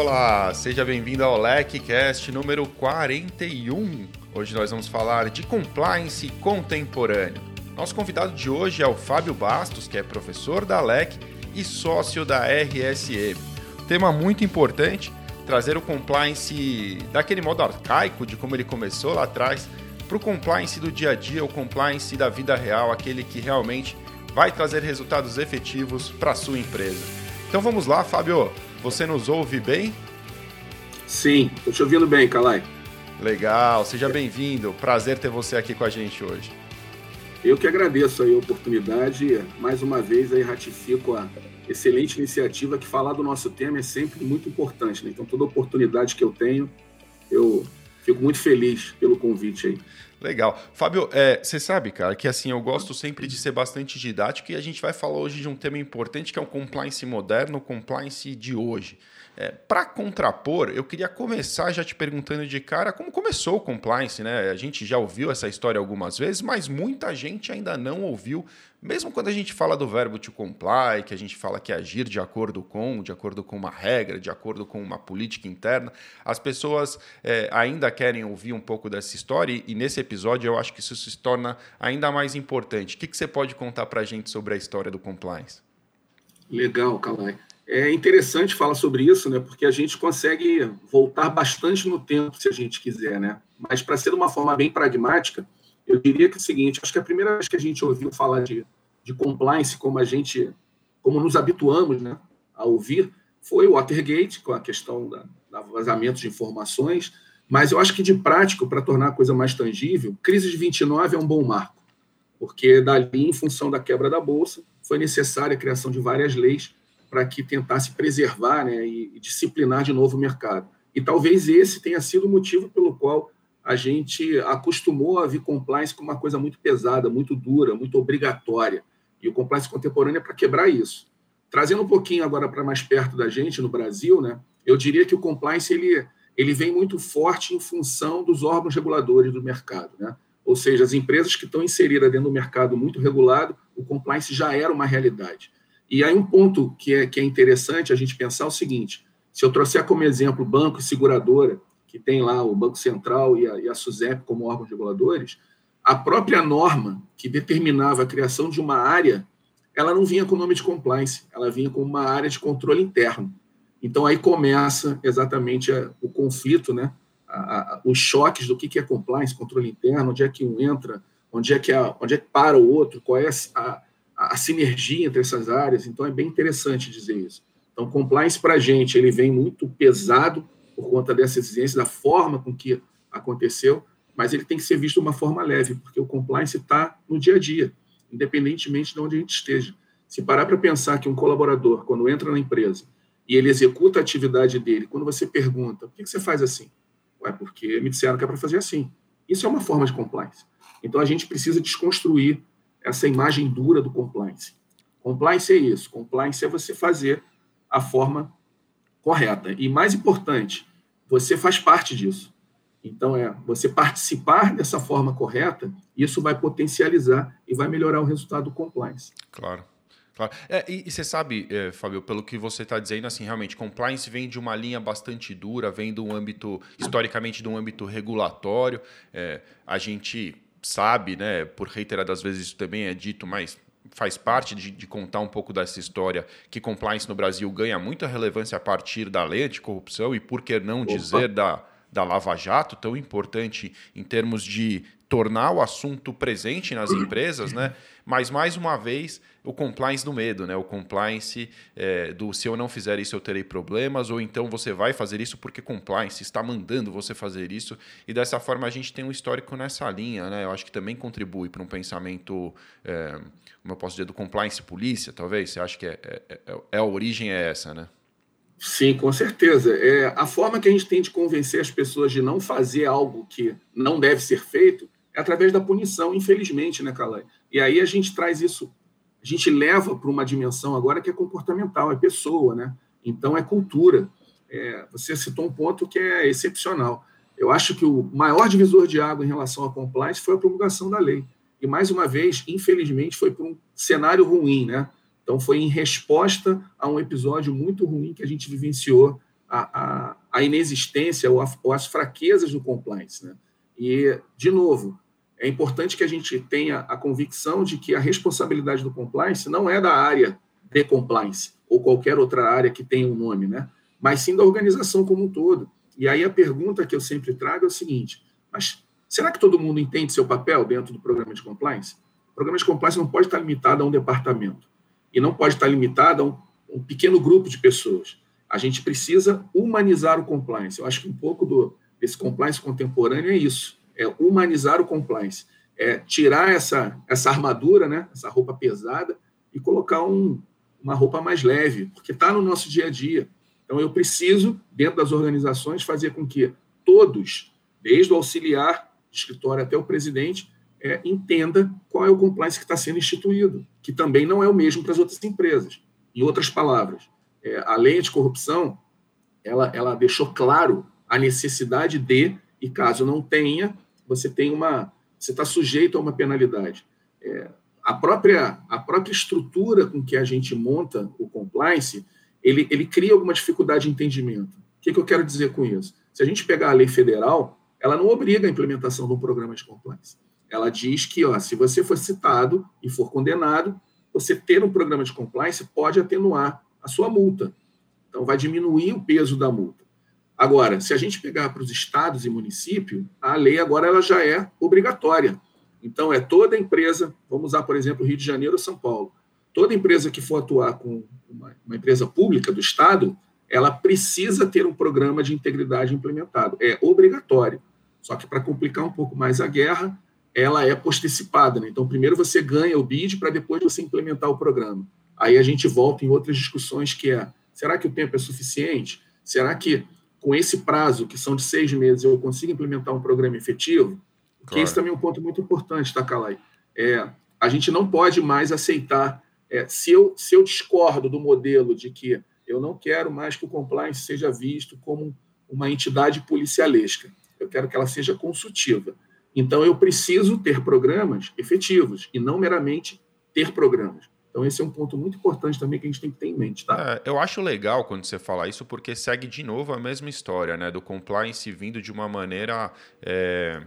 Olá, seja bem-vindo ao LecCast número 41. Hoje nós vamos falar de compliance contemporâneo. Nosso convidado de hoje é o Fábio Bastos, que é professor da LEC e sócio da RSM. Tema muito importante, trazer o compliance daquele modo arcaico de como ele começou lá atrás para o compliance do dia a dia, o compliance da vida real, aquele que realmente vai trazer resultados efetivos para a sua empresa. Então vamos lá, Fábio. Você nos ouve bem? Sim, estou te ouvindo bem, Calai. Legal, seja bem-vindo. Prazer ter você aqui com a gente hoje. Eu que agradeço a oportunidade. Mais uma vez aí ratifico a excelente iniciativa que falar do nosso tema é sempre muito importante. Né? Então, toda oportunidade que eu tenho, eu fico muito feliz pelo convite aí. Legal. Fábio, é, você sabe, cara, que assim, eu gosto sempre de ser bastante didático e a gente vai falar hoje de um tema importante que é o compliance moderno, o compliance de hoje. É, Para contrapor, eu queria começar já te perguntando de cara como começou o compliance, né? A gente já ouviu essa história algumas vezes, mas muita gente ainda não ouviu, mesmo quando a gente fala do verbo to comply, que a gente fala que é agir de acordo com, de acordo com uma regra, de acordo com uma política interna, as pessoas é, ainda querem ouvir um pouco dessa história e, e, nesse episódio eu acho que isso se torna ainda mais importante. O que, que você pode contar para a gente sobre a história do compliance? Legal, Calai. É interessante falar sobre isso, né? Porque a gente consegue voltar bastante no tempo, se a gente quiser, né? Mas para ser de uma forma bem pragmática, eu diria que é o seguinte: acho que a primeira vez que a gente ouviu falar de, de compliance, como a gente, como nos habituamos, né, a ouvir, foi o Watergate, com a questão da, da vazamento de informações. Mas eu acho que de prático, para tornar a coisa mais tangível, crise de 29 é um bom marco, porque dali, em função da quebra da bolsa, foi necessária a criação de várias leis para que tentasse preservar né, e, e, disciplinar de novo o mercado. E talvez esse tenha sido o motivo pelo qual a gente acostumou a ver compliance como uma coisa muito pesada, muito dura, muito obrigatória. E o compliance contemporâneo é para quebrar isso. Trazendo um pouquinho agora para mais perto da gente, no Brasil, né, eu diria que o compliance ele, ele vem muito forte em função dos órgãos reguladores do mercado. Né? Ou seja, as empresas que estão inseridas dentro do mercado muito regulado, o compliance já era uma realidade. E aí um ponto que é, que é interessante a gente pensar é o seguinte, se eu trouxer como exemplo banco e seguradora, que tem lá o Banco Central e a, e a SUSEP como órgãos reguladores, a própria norma que determinava a criação de uma área, ela não vinha com o nome de compliance, ela vinha com uma área de controle interno. Então aí começa exatamente a, o conflito, né? A, a, os choques do que, que é compliance, controle interno, onde é que um entra, onde é que, onde é que para o outro, qual é a, a, sinergia entre essas áreas. Então, é bem interessante dizer isso. Então, compliance para a gente, ele vem muito pesado por conta dessa exigência, da forma com que aconteceu, mas ele tem que ser visto de uma forma leve, porque o compliance está no dia a dia, independentemente de onde a gente esteja. Se parar para pensar que um colaborador, quando entra na empresa e ele executa a atividade dele, quando você pergunta, por que você faz assim? Ué, porque me disseram que é para fazer assim. Isso é uma forma de compliance. Então, a gente precisa desconstruir essa imagem dura do compliance. Compliance é isso. Compliance é você fazer a forma correta. E mais importante, você faz parte disso. Então, é você participar dessa forma correta, isso vai potencializar e vai melhorar o resultado do compliance. Claro. Claro. É, e, e, você sabe, é, Fábio, pelo que você está dizendo, assim, realmente, compliance vem de uma linha bastante dura, vem de um âmbito, historicamente, de um âmbito regulatório. É, a gente sabe, né, por reiteradas vezes isso também é dito, mas faz parte de, de, contar um pouco dessa história que compliance no Brasil ganha muita relevância a partir da lei de corrupção e por que não Opa. dizer da, da Lava Jato, tão importante em termos de tornar o assunto presente nas empresas, né? Mas mais uma vez o compliance do medo, né? O compliance é, do se eu não fizer isso eu terei problemas, ou então você vai fazer isso porque compliance está mandando você fazer isso. E dessa forma a gente tem um histórico nessa linha, né? Eu acho que também contribui para um pensamento, é, como eu posso dizer, do compliance polícia, talvez. Você acha que é, é, é, é a origem é essa, né? Sim, com certeza. É, a forma que a gente tem de convencer as pessoas de não fazer algo que não deve ser feito é através da punição, infelizmente, né, Calai? E aí a gente traz isso, a gente leva para uma dimensão agora que é comportamental, é pessoa, né? Então é cultura. É, você citou um ponto que é excepcional. Eu acho que o maior divisor de água em relação à compliance foi a promulgação da lei. E mais uma vez, infelizmente, foi por um cenário ruim, né? Então foi em resposta a um episódio muito ruim que a gente vivenciou a, a, a inexistência ou, a, ou, as fraquezas do compliance. Né? E, de novo, é importante que a gente tenha a convicção de que a responsabilidade do compliance não é da área de compliance ou qualquer outra área que tenha um nome, né? mas sim da organização como um todo. E aí a pergunta que eu sempre trago é o seguinte: mas será que todo mundo entende seu papel dentro do programa de compliance? O programa de compliance não pode estar limitado a um departamento e não pode estar limitado a um, um pequeno grupo de pessoas. A gente precisa humanizar o compliance. Eu acho que um pouco do, desse compliance contemporâneo é isso: é humanizar o compliance, é tirar essa, essa armadura, né, essa roupa pesada e colocar um, uma roupa mais leve, porque está no nosso dia a dia. Então, eu preciso, dentro das organizações, fazer com que todos, desde o auxiliar de escritório até o presidente, é, entenda qual é o compliance que está sendo instituído, que também não é o mesmo para as outras empresas. Em outras palavras, é, a lei anticorrupção ela, ela deixou claro a necessidade de, e caso não tenha, você tem uma, você está sujeito a uma penalidade. É, a própria a própria estrutura com que a gente monta o compliance, ele, ele cria alguma dificuldade de entendimento. O que, que eu quero dizer com isso? Se a gente pegar a lei federal, ela não obriga a implementação um programa de compliance. Ela diz que, ó, se você for citado e for condenado, você ter um programa de compliance pode atenuar a sua multa. Então, vai diminuir o peso da multa. Agora, se a gente pegar para os estados e municípios, a lei agora ela já é obrigatória. Então, é toda empresa, vamos usar, por exemplo, Rio de Janeiro ou São Paulo, toda empresa que for atuar com uma, uma empresa pública do Estado, ela precisa ter um programa de integridade implementado. É obrigatório. Só que, para complicar um pouco mais a guerra, ela é postecipada. Né? Então, primeiro você ganha o BID para depois você implementar o programa. Aí a gente volta em outras discussões que é, será que o tempo é suficiente? Será que com esse prazo, que são de seis meses, eu consigo implementar um programa efetivo? Porque claro. esse também é um ponto muito importante, tá, Calai? É, a gente não pode mais aceitar, é, se, eu, se eu discordo do modelo de que eu não quero mais que o compliance seja visto como uma entidade policialesca, eu quero que ela seja consultiva. Então, eu preciso ter programas efetivos e não meramente ter programas. Então, esse é um ponto muito importante também que a gente tem que ter em mente, tá? É, eu acho legal quando você fala isso, porque segue de novo a mesma história, né? Do compliance vindo de uma maneira. É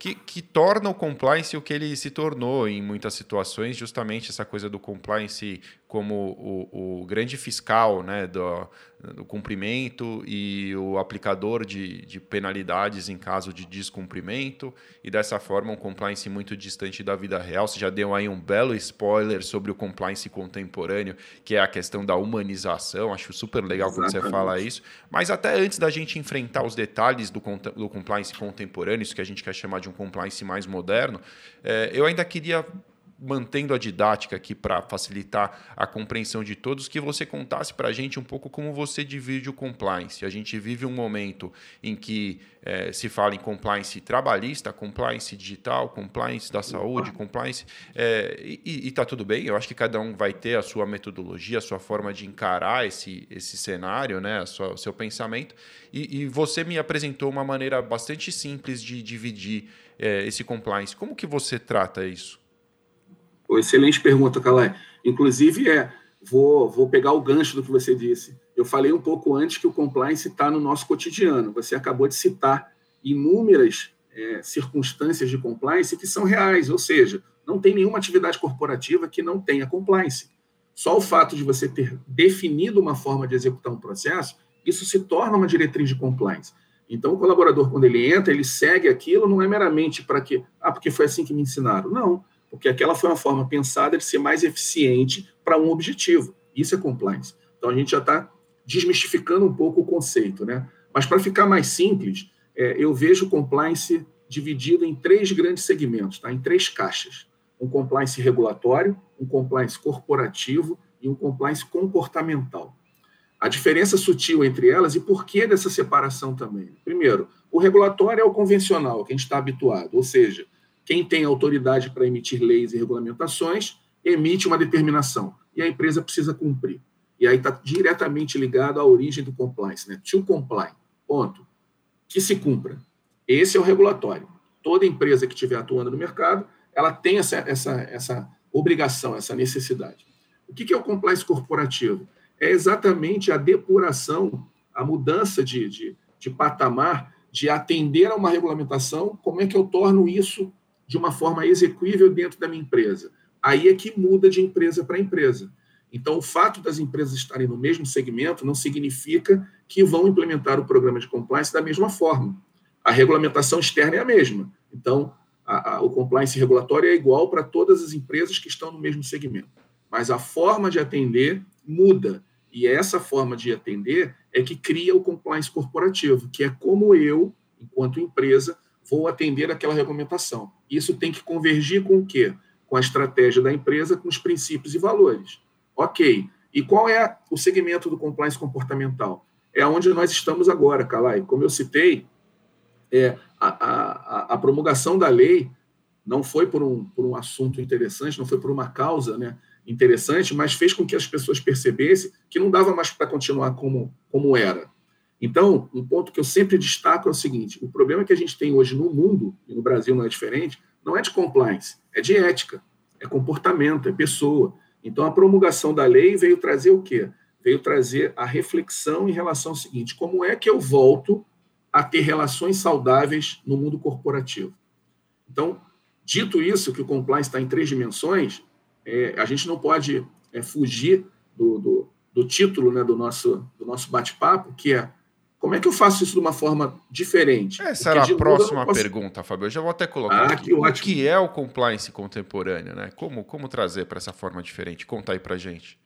que, que torna o compliance o que ele se tornou em muitas situações, justamente essa coisa do compliance como o, o grande fiscal né, do, do, cumprimento e o aplicador de, de penalidades em caso de descumprimento, e dessa forma um compliance muito distante da vida real. Você já deu aí um belo spoiler sobre o compliance contemporâneo, que é a questão da humanização. Acho super legal Exatamente. quando você fala isso. Mas até antes da gente enfrentar os detalhes do, do compliance contemporâneo, isso que a gente quer chamar de um compliance mais moderno, é, eu ainda queria mantendo a didática aqui para facilitar a compreensão de todos, que você contasse para a gente um pouco como você divide o compliance. A gente vive um momento em que é, se fala em compliance trabalhista, compliance digital, compliance da saúde, compliance. É, e está tudo bem, eu acho que cada um vai ter a sua metodologia, a sua forma de encarar esse, esse cenário, né, sua, o seu pensamento. E, e, você me apresentou uma maneira bastante simples de dividir é, esse compliance. Como que você trata isso? Excelente pergunta, Calai. Inclusive, é, vou, vou pegar o gancho do que você disse. Eu falei um pouco antes que o compliance está no nosso cotidiano. Você acabou de citar inúmeras é, circunstâncias de compliance que são reais, ou seja, não tem nenhuma atividade corporativa que não tenha compliance. Só o fato de você ter definido uma forma de executar um processo, isso se torna uma diretriz de compliance. Então, o colaborador, quando ele entra, ele segue aquilo, não é meramente para que, ah, porque foi assim que me ensinaram. Não porque aquela foi uma forma pensada de ser mais eficiente para um objetivo. Isso é compliance. Então a gente já está desmistificando um pouco o conceito, né? Mas para ficar mais simples, é, eu vejo compliance dividido em três grandes segmentos, tá? Em três caixas: um compliance regulatório, um compliance corporativo e um compliance comportamental. A diferença sutil entre elas e por que dessa separação também? Primeiro, o regulatório é o convencional, que a gente está habituado, ou seja, quem tem autoridade para emitir leis e regulamentações emite uma determinação e a empresa precisa cumprir. E aí está diretamente ligado à origem do compliance, né? To comply, ponto. Que se cumpra. Esse é o regulatório. Toda empresa que estiver atuando no mercado, ela tem essa, essa, essa obrigação, essa necessidade. O que é o compliance corporativo? É exatamente a depuração, a mudança de, de, de patamar, de atender a uma regulamentação, como é que eu torno isso de uma forma execuível dentro da minha empresa? Aí é que muda de empresa para empresa. Então, o fato das empresas estarem no mesmo segmento não significa que vão implementar o programa de compliance da mesma forma. A regulamentação externa é a mesma. Então, a, a, o compliance regulatório é igual para todas as empresas que estão no mesmo segmento. Mas a forma de atender muda. E essa forma de atender é que cria o compliance corporativo, que é como eu, enquanto empresa, vou atender aquela regulamentação. Isso tem que convergir com o quê? Com a estratégia da empresa, com os princípios e valores. Ok. E qual é o segmento do compliance comportamental? É onde nós estamos agora, Calai. Como eu citei, é, a, a, a, promulgação da lei não foi por um, por um assunto interessante, não foi por uma causa né, interessante, mas fez com que as pessoas percebessem que não dava mais para continuar como, como era. Então, um ponto que eu sempre destaco é o seguinte: o problema que a gente tem hoje no mundo, e no Brasil não é diferente, não é de compliance, é de ética, é comportamento, é pessoa. Então, a promulgação da lei veio trazer o quê? Veio trazer a reflexão em relação ao seguinte: como é que eu volto a ter relações saudáveis no mundo corporativo? Então, dito isso, que o compliance está em três dimensões, é, a gente não pode é, fugir do, do, do, título né, do nosso, do nosso bate-papo, que é como é que eu faço isso de uma forma diferente? Essa Porque, era a próxima posso... pergunta, Fábio. Eu já vou até colocar ah, aqui. o que é o compliance contemporâneo, né? Como, como trazer para essa forma diferente? Conta aí para gente.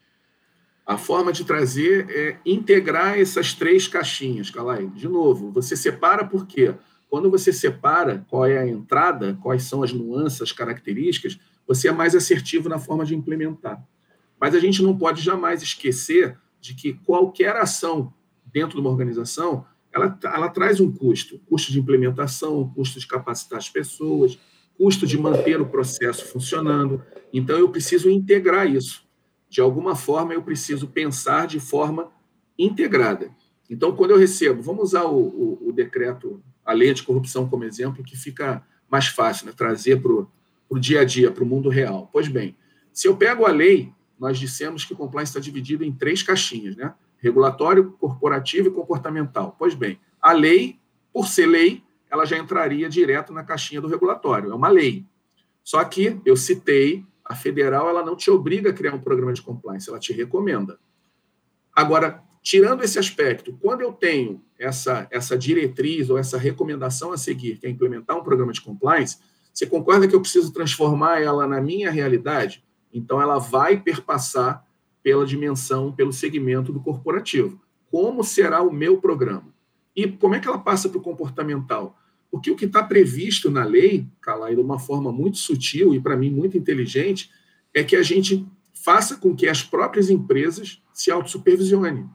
A forma de trazer é integrar essas três caixinhas, Calai. De novo, você separa por quê? Quando você separa qual é a entrada, quais são as nuances, as características, você é mais assertivo na forma de implementar. Mas a gente não pode jamais esquecer de que qualquer ação dentro de uma organização, ela, ela traz um custo, custo de implementação, custo de capacitar as pessoas, custo de manter o processo funcionando. Então, eu preciso integrar isso. De alguma forma, eu preciso pensar de forma integrada. Então, quando eu recebo, vamos usar o, o, o decreto, a lei de corrupção como exemplo, que fica mais fácil, né? trazer para o dia a dia, para o mundo real. Pois bem, se eu pego a lei, nós dissemos que o compliance está dividido em três caixinhas, né? Regulatório, corporativo e comportamental. Pois bem, a lei, por ser lei, ela já entraria direto na caixinha do regulatório, é uma lei. Só que eu citei, a federal ela não te obriga a criar um programa de compliance, ela te recomenda. Agora, tirando esse aspecto, quando eu tenho essa, essa diretriz ou essa recomendação a seguir, que é implementar um programa de compliance, você concorda que eu preciso transformar ela na minha realidade? Então, ela vai perpassar pela dimensão, pelo segmento do corporativo. Como será o meu programa? E como é que ela passa para o comportamental? Porque o que está previsto na lei, Calai, de uma forma muito sutil e, para mim, muito inteligente, é que a gente faça com que as próprias empresas se autossupervisionem.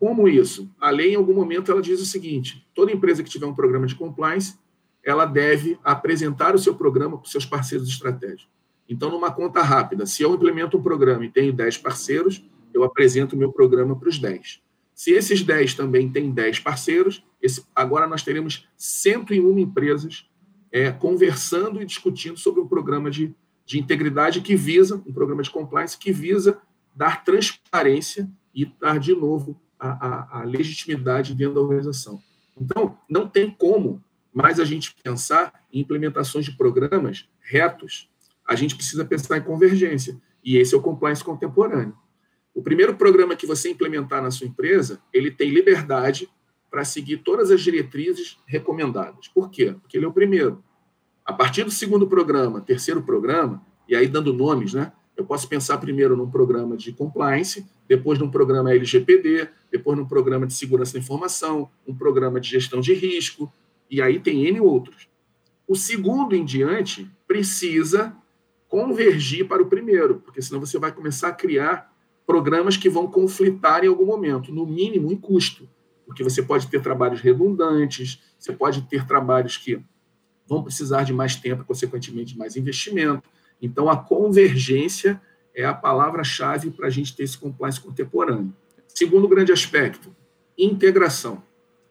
Como isso? A lei, em algum momento, ela diz o seguinte: toda empresa que tiver um programa de compliance, ela deve apresentar o seu programa para os seus parceiros estratégicos. Então, numa conta rápida, se eu implemento um programa e tenho 10 parceiros, eu apresento o meu programa para os 10. Se esses 10 também têm 10 parceiros, esse, agora nós teremos 101 empresas é, conversando e discutindo sobre um programa de, de integridade que visa, um programa de compliance que visa dar transparência e dar de novo a, a, a legitimidade dentro da organização. Então, não tem como mais a gente pensar em implementações de programas retos a gente precisa pensar em convergência. E esse é o compliance contemporâneo. O primeiro programa que você implementar na sua empresa, ele tem liberdade para seguir todas as diretrizes recomendadas. Por quê? Porque ele é o primeiro. A partir do segundo programa, terceiro programa, e aí dando nomes, né? Eu posso pensar primeiro num programa de compliance, depois num programa LGPD, depois num programa de segurança da informação, um programa de gestão de risco, e aí tem N outros. O segundo em diante precisa convergir para o primeiro, porque senão você vai começar a criar programas que vão conflitar em algum momento, no mínimo em custo, porque você pode ter trabalhos redundantes, você pode ter trabalhos que vão precisar de mais tempo, consequentemente mais investimento. Então, a convergência é a palavra-chave para a gente ter esse compliance contemporâneo. Segundo grande aspecto, integração.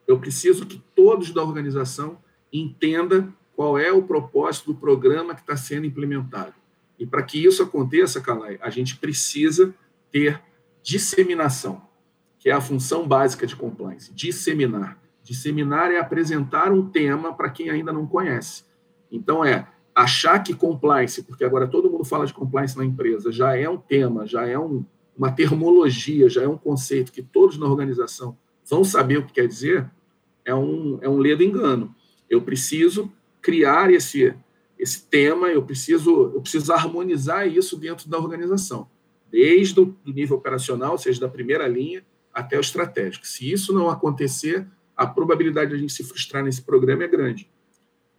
Eu preciso que todos da organização entendam qual é o propósito do programa que está sendo implementado. E para que isso aconteça, Calai, a gente precisa ter disseminação, que é a função básica de compliance, disseminar. Disseminar é apresentar um tema para quem ainda não conhece. Então, é achar que compliance, porque agora todo mundo fala de compliance na empresa, já é um tema, já é um, uma termologia, já é um conceito que todos na organização vão saber o que quer dizer, é um, é um ledo engano. Eu preciso criar esse, esse tema, eu preciso, eu preciso harmonizar isso dentro da organização, desde o nível operacional, seja da primeira linha, até o estratégico. Se isso não acontecer, a probabilidade de a gente se frustrar nesse programa é grande.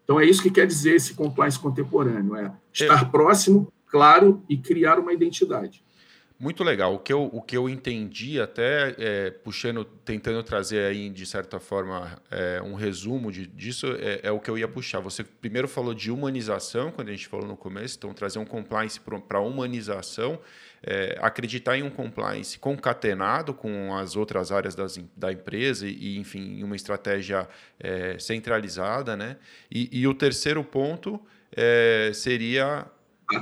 Então, é isso que quer dizer esse compliance contemporâneo: é estar é. próximo, claro, e criar uma identidade. Muito legal. O que eu, o que eu entendi, até é, puxando, tentando trazer aí, de certa forma, é, um resumo de, disso, é, é, o que eu ia puxar. Você primeiro falou de humanização, quando a gente falou no começo, então trazer um compliance para humanização, é, acreditar em um compliance concatenado com as outras áreas das, da empresa e, enfim, uma estratégia é, centralizada. Né? E, e o terceiro ponto é, seria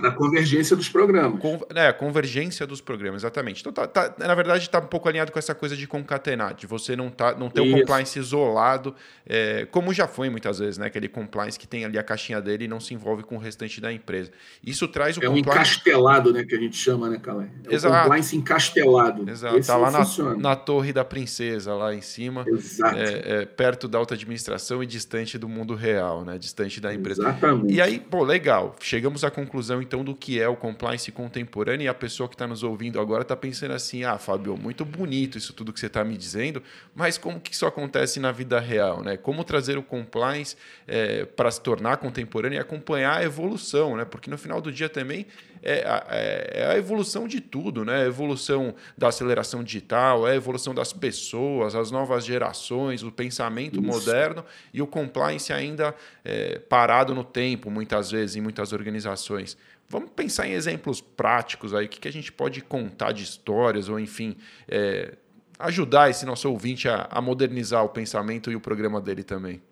da convergência dos programas. Con, é, convergência dos programas, exatamente. Então, tá, tá na verdade, está um pouco alinhado com essa coisa de concatenar, de você não, tá, não ter o compliance isolado, é, como já foi muitas vezes, né? Aquele compliance que tem ali a caixinha dele e não se envolve com o restante da empresa. Isso traz o É um encastelado, né? Que a gente chama, né, Calé? É Exato. compliance encastelado. Exato. Está lá na, na, torre da princesa, lá em cima, Exato. É, é, perto da alta administração e distante do mundo real, né? Distante da empresa. Exatamente. E aí, pô, legal. Chegamos à conclusão, então, do que é o compliance contemporâneo e a pessoa que está nos ouvindo agora está pensando assim: ah, Fábio, muito bonito isso tudo que você está me dizendo, mas como que isso acontece na vida real? Né? Como trazer o compliance é, para se tornar contemporâneo e acompanhar a evolução? Né? Porque no final do dia também é a, é, é a evolução de tudo, né? a evolução da aceleração digital, é a evolução das pessoas, as novas gerações, o pensamento isso. moderno e o compliance ainda é, parado no tempo, muitas vezes, em muitas organizações. Vamos pensar em exemplos práticos aí, o que, que a gente pode contar de histórias, ou enfim, é, ajudar esse nosso ouvinte a, a, modernizar o pensamento e o programa dele também.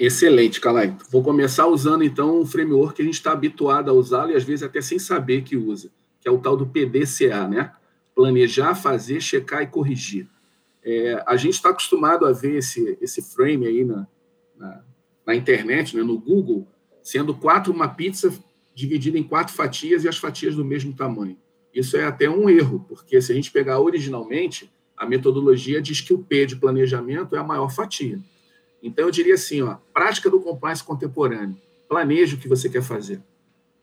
Excelente, Calai. Vou começar usando então um framework que a gente está habituado a usá-lo e às vezes até sem saber que usa, que é o tal do PDCA, né? Planejar, fazer, checar e corrigir. É, a gente está acostumado a ver esse, esse frame aí na, na, na internet, né, no Google, sendo quatro uma pizza dividida em quatro fatias e as fatias do mesmo tamanho. Isso é até um erro, porque se a gente pegar originalmente, a metodologia diz que o P de planejamento é a maior fatia. Então, eu diria assim, ó, prática do compliance contemporâneo. Planeje o que você quer fazer.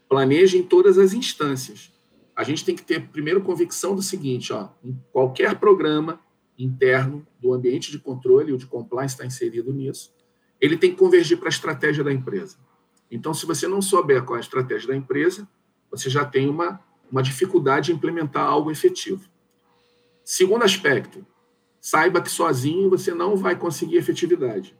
Planeje em todas as instâncias. A gente tem que ter, primeiro, convicção do seguinte, ó, qualquer programa interno do ambiente de controle, o de compliance está inserido nisso, ele tem que convergir para a estratégia da empresa. Então, se você não souber qual é a estratégia da empresa, você já tem uma, uma dificuldade em implementar algo efetivo. Segundo aspecto, saiba que sozinho você não vai conseguir efetividade,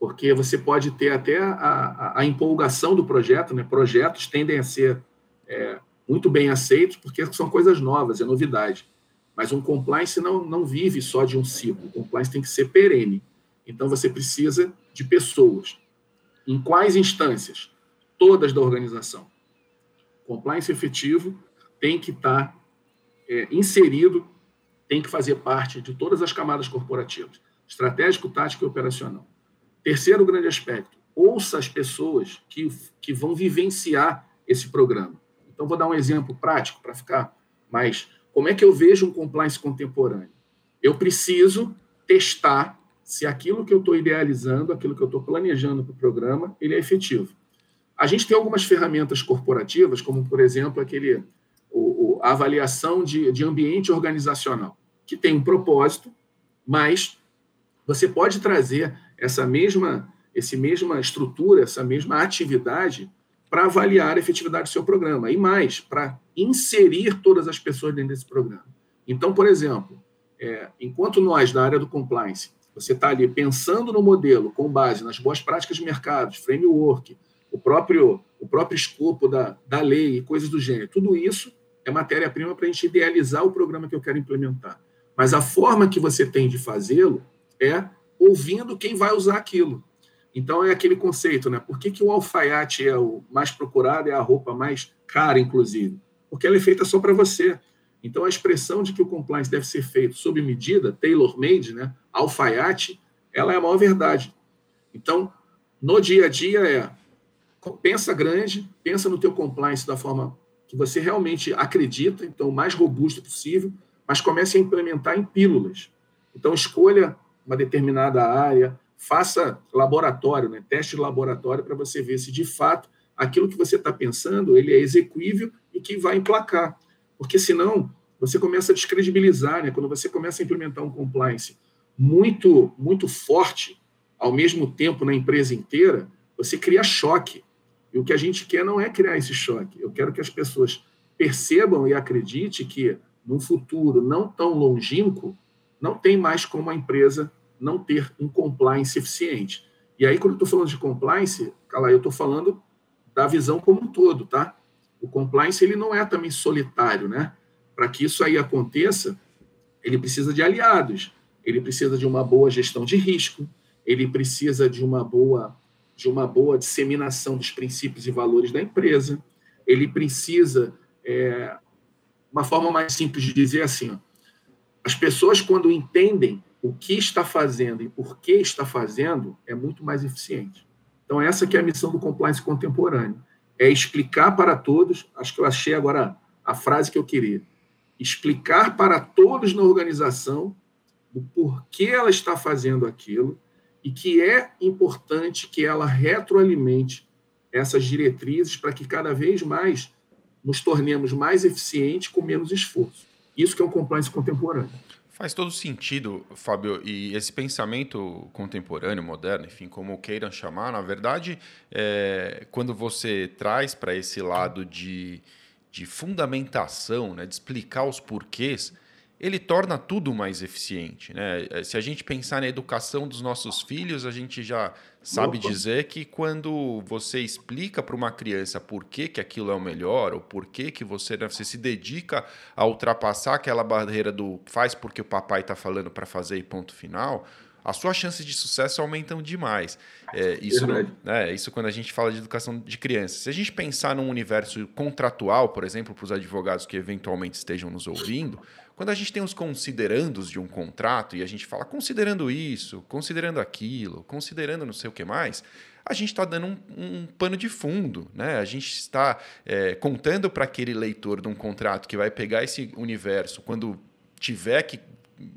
porque você pode ter até a, a, a empolgação do projeto, né? projetos tendem a ser é, muito bem aceitos, porque são coisas novas, é novidade. Mas um compliance não, não vive só de um ciclo, o compliance tem que ser perene. Então, você precisa de pessoas em quais instâncias? Todas da organização. Compliance efetivo tem que estar é, inserido, tem que fazer parte de todas as camadas corporativas, estratégico, tático e operacional. Terceiro grande aspecto, ouça as pessoas que, que vão vivenciar esse programa. Então, vou dar um exemplo prático para ficar mais. Como é que eu vejo um compliance contemporâneo? Eu preciso testar se aquilo que eu estou idealizando, aquilo que eu estou planejando para o programa, ele é efetivo. A gente tem algumas ferramentas corporativas, como, por exemplo, aquele, o, o, a avaliação de, de ambiente organizacional, que tem um propósito, mas você pode trazer essa mesma, esse mesma estrutura, essa mesma atividade para avaliar a efetividade do seu programa. E mais, para inserir todas as pessoas dentro desse programa. Então, por exemplo, é, enquanto nós, da área do compliance, você está ali pensando no modelo com base nas boas práticas de mercado, framework, o próprio, o próprio escopo da, da lei e coisas do gênero. Tudo isso é matéria-prima para a gente idealizar o programa que eu quero implementar. Mas a forma que você tem de fazê-lo é ouvindo quem vai usar aquilo. Então é aquele conceito, né? Por que, que o alfaiate é o mais procurado, é a roupa mais cara, inclusive? Porque ela é feita só para você. Então, a expressão de que o compliance deve ser feito sob medida, tailor-made, né, alfaiate, ela é a maior verdade. Então, no dia a dia é pensa grande, pensa no teu compliance da forma que você realmente acredita, então o mais robusto possível, mas comece a implementar em pílulas. Então escolha uma determinada área, faça laboratório, né, teste de laboratório para você ver se de fato aquilo que você está pensando ele é execuível e que vai emplacar. Porque senão você começa a descredibilizar, né? Quando você começa a implementar um compliance muito muito forte ao mesmo tempo na empresa inteira, você cria choque. E o que a gente quer não é criar esse choque. Eu quero que as pessoas percebam e acreditem que, num futuro não tão longínquo, não tem mais como a empresa não ter um compliance eficiente. E aí, quando eu estou falando de compliance, cala, eu estou falando da visão como um todo, tá? O compliance ele não é também solitário, né? Para que isso aí aconteça, ele precisa de aliados, ele precisa de uma boa gestão de risco, ele precisa de uma boa de uma boa disseminação dos princípios e valores da empresa. Ele precisa, é, uma forma mais simples de dizer assim, ó, as pessoas quando entendem o que está fazendo e por que está fazendo, é muito mais eficiente. Então essa que é a missão do compliance contemporâneo, é explicar para todos, acho que eu achei agora a frase que eu queria, explicar para todos na organização o porquê ela está fazendo aquilo, e que é importante que ela retroalimente essas diretrizes para que cada vez mais nos tornemos mais eficientes com menos esforço. Isso que é um compliance contemporâneo. Faz todo sentido, Fábio, e esse pensamento contemporâneo, moderno, enfim, como queiram chamar, na verdade, é, quando você traz para esse lado de, de fundamentação, né, de explicar os porquês, ele torna tudo mais eficiente. Né? Se a gente pensar na educação dos nossos filhos, a gente já sabe Opa. dizer que quando você explica para uma criança por que, que aquilo é o melhor, ou por que, que você, né, você se dedica a ultrapassar aquela barreira do faz porque o papai está falando para fazer e ponto final, as suas chances de sucesso aumentam demais. É, isso, né, isso quando a gente fala de educação de crianças. Se a gente pensar num universo contratual, por exemplo, para os advogados que eventualmente estejam nos ouvindo, quando a gente tem os considerandos de um contrato e a gente fala considerando isso, considerando aquilo, considerando não sei o que mais, a gente está dando um, um, pano de fundo, né? A gente está é, contando para aquele leitor de um contrato que vai pegar esse universo quando tiver que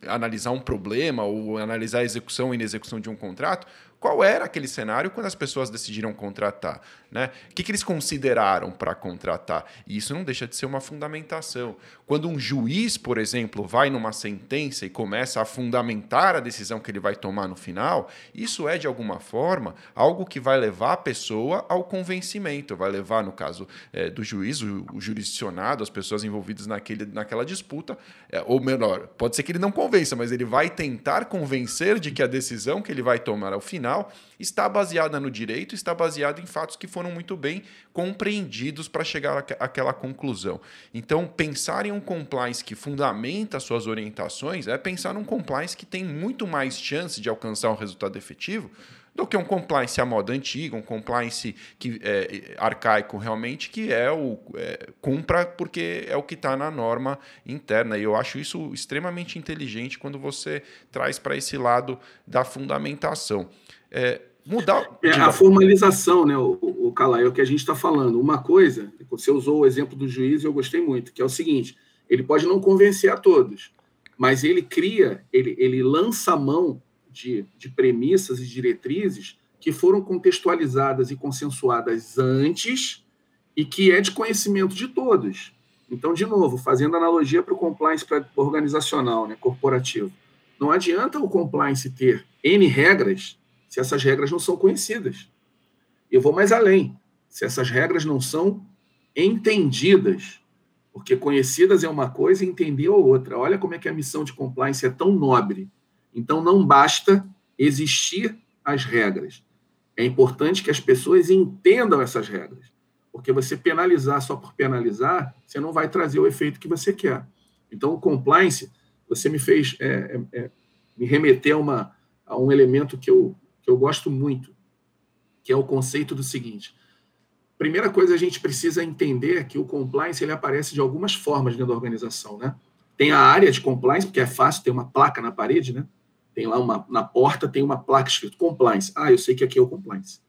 analisar um problema ou analisar a execução ou inexecução de um contrato, qual era aquele cenário quando as pessoas decidiram contratar. Né? O que, que eles consideraram para contratar? E isso não deixa de ser uma fundamentação. Quando um juiz, por exemplo, vai numa sentença e começa a fundamentar a decisão que ele vai tomar no final, isso é, de alguma forma, algo que vai levar a pessoa ao convencimento, vai levar, no caso é, do juiz, o, o, jurisdicionado, as pessoas envolvidas naquele, naquela disputa, é, ou melhor, pode ser que ele não convença, mas ele vai tentar convencer de que a decisão que ele vai tomar ao final está baseada no direito, está baseada em fatos que foram muito bem compreendidos para chegar àquela conclusão. Então, pensar em um compliance que fundamenta suas orientações é pensar num compliance que tem muito mais chance de alcançar um resultado efetivo do que um compliance à moda antiga, um compliance que é, arcaico realmente, que é o é, cumpra porque é o que está na norma interna. E eu acho isso extremamente inteligente quando você traz para esse lado da fundamentação. É, mudar. É, a formalização, né, o, o Calai, é o que a gente está falando. Uma coisa, você usou o exemplo do juiz e eu gostei muito, que é o seguinte: ele pode não convencer a todos, mas ele cria, ele, ele lança a mão de, de premissas e diretrizes que foram contextualizadas e consensuadas antes e que é de conhecimento de todos. Então, de novo, fazendo analogia para o compliance organizacional, né, corporativo. Não adianta o compliance ter N regras se essas regras não são conhecidas. Eu vou mais além. Se essas regras não são entendidas, porque conhecidas é uma coisa e entender é outra. Olha como é que a missão de compliance é tão nobre. Então não basta existir as regras. É importante que as pessoas entendam essas regras. Porque você penalizar só por penalizar, você não vai trazer o efeito que você quer. Então, o compliance, você me fez é, é, é me remeter a, uma, a um elemento que eu que eu gosto muito, que é o conceito do seguinte: primeira coisa a gente precisa entender que o compliance ele aparece de algumas formas dentro da organização, né? Tem a área de compliance, porque é fácil ter uma placa na parede, né? Tem lá uma na porta tem uma placa escrito compliance. Ah, eu sei que aqui é o compliance.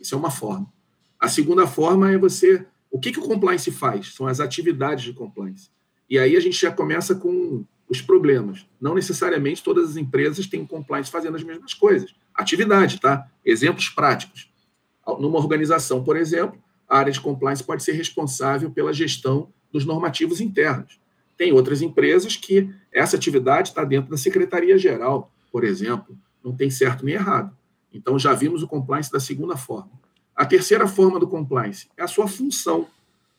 Isso é uma forma. A segunda forma é você o que, que o compliance faz? São as atividades de compliance. E aí a gente já começa com os problemas. Não necessariamente todas as empresas têm compliance fazendo as mesmas coisas. Atividade, tá? Exemplos práticos. Numa organização, por exemplo, a área de compliance pode ser responsável pela gestão dos normativos internos. Tem outras empresas que essa atividade está dentro da secretaria-geral, por exemplo. Não tem certo nem errado. Então, já vimos o compliance da segunda forma. A terceira forma do compliance é a sua função.